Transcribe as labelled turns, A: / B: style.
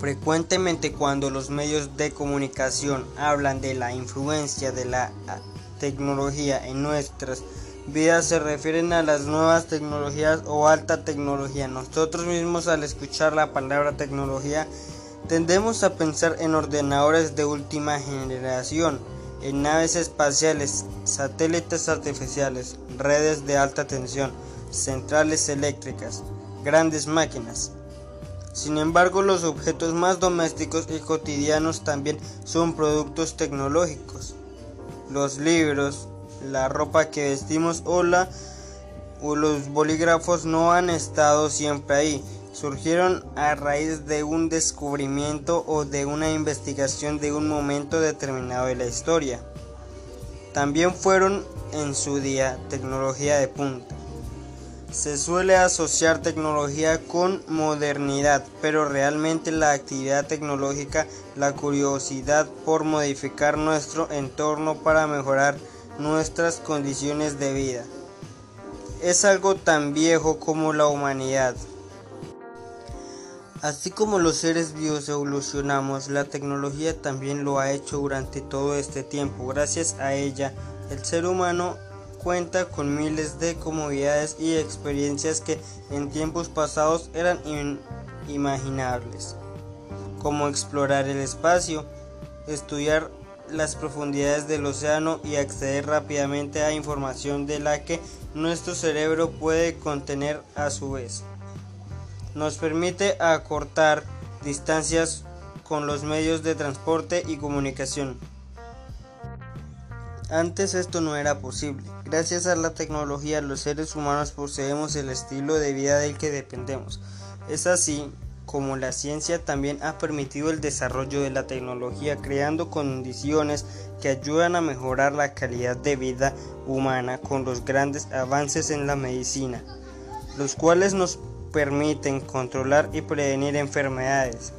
A: Frecuentemente cuando los medios de comunicación hablan de la influencia de la tecnología en nuestras vidas se refieren a las nuevas tecnologías o alta tecnología. Nosotros mismos al escuchar la palabra tecnología tendemos a pensar en ordenadores de última generación, en naves espaciales, satélites artificiales, redes de alta tensión, centrales eléctricas, grandes máquinas. Sin embargo, los objetos más domésticos y cotidianos también son productos tecnológicos. Los libros, la ropa que vestimos o, o los bolígrafos no han estado siempre ahí. Surgieron a raíz de un descubrimiento o de una investigación de un momento determinado de la historia. También fueron en su día tecnología de punta. Se suele asociar tecnología con modernidad, pero realmente la actividad tecnológica, la curiosidad por modificar nuestro entorno para mejorar nuestras condiciones de vida, es algo tan viejo como la humanidad. Así como los seres vivos evolucionamos, la tecnología también lo ha hecho durante todo este tiempo. Gracias a ella, el ser humano cuenta con miles de comodidades y experiencias que en tiempos pasados eran inimaginables, como explorar el espacio, estudiar las profundidades del océano y acceder rápidamente a información de la que nuestro cerebro puede contener a su vez. Nos permite acortar distancias con los medios de transporte y comunicación. Antes esto no era posible. Gracias a la tecnología los seres humanos poseemos el estilo de vida del que dependemos. Es así como la ciencia también ha permitido el desarrollo de la tecnología creando condiciones que ayudan a mejorar la calidad de vida humana con los grandes avances en la medicina, los cuales nos permiten controlar y prevenir enfermedades,